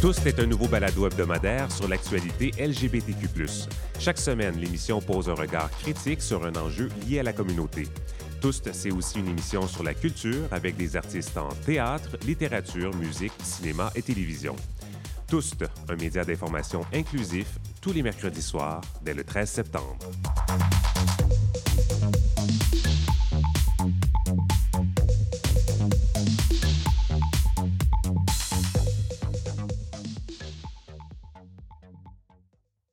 Tous est un nouveau balado hebdomadaire sur l'actualité LGBTQ+. Chaque semaine, l'émission pose un regard critique sur un enjeu lié à la communauté. Tous, c'est aussi une émission sur la culture avec des artistes en théâtre, littérature, musique, cinéma et télévision. Tous, un média d'information inclusif, tous les mercredis soirs, dès le 13 septembre.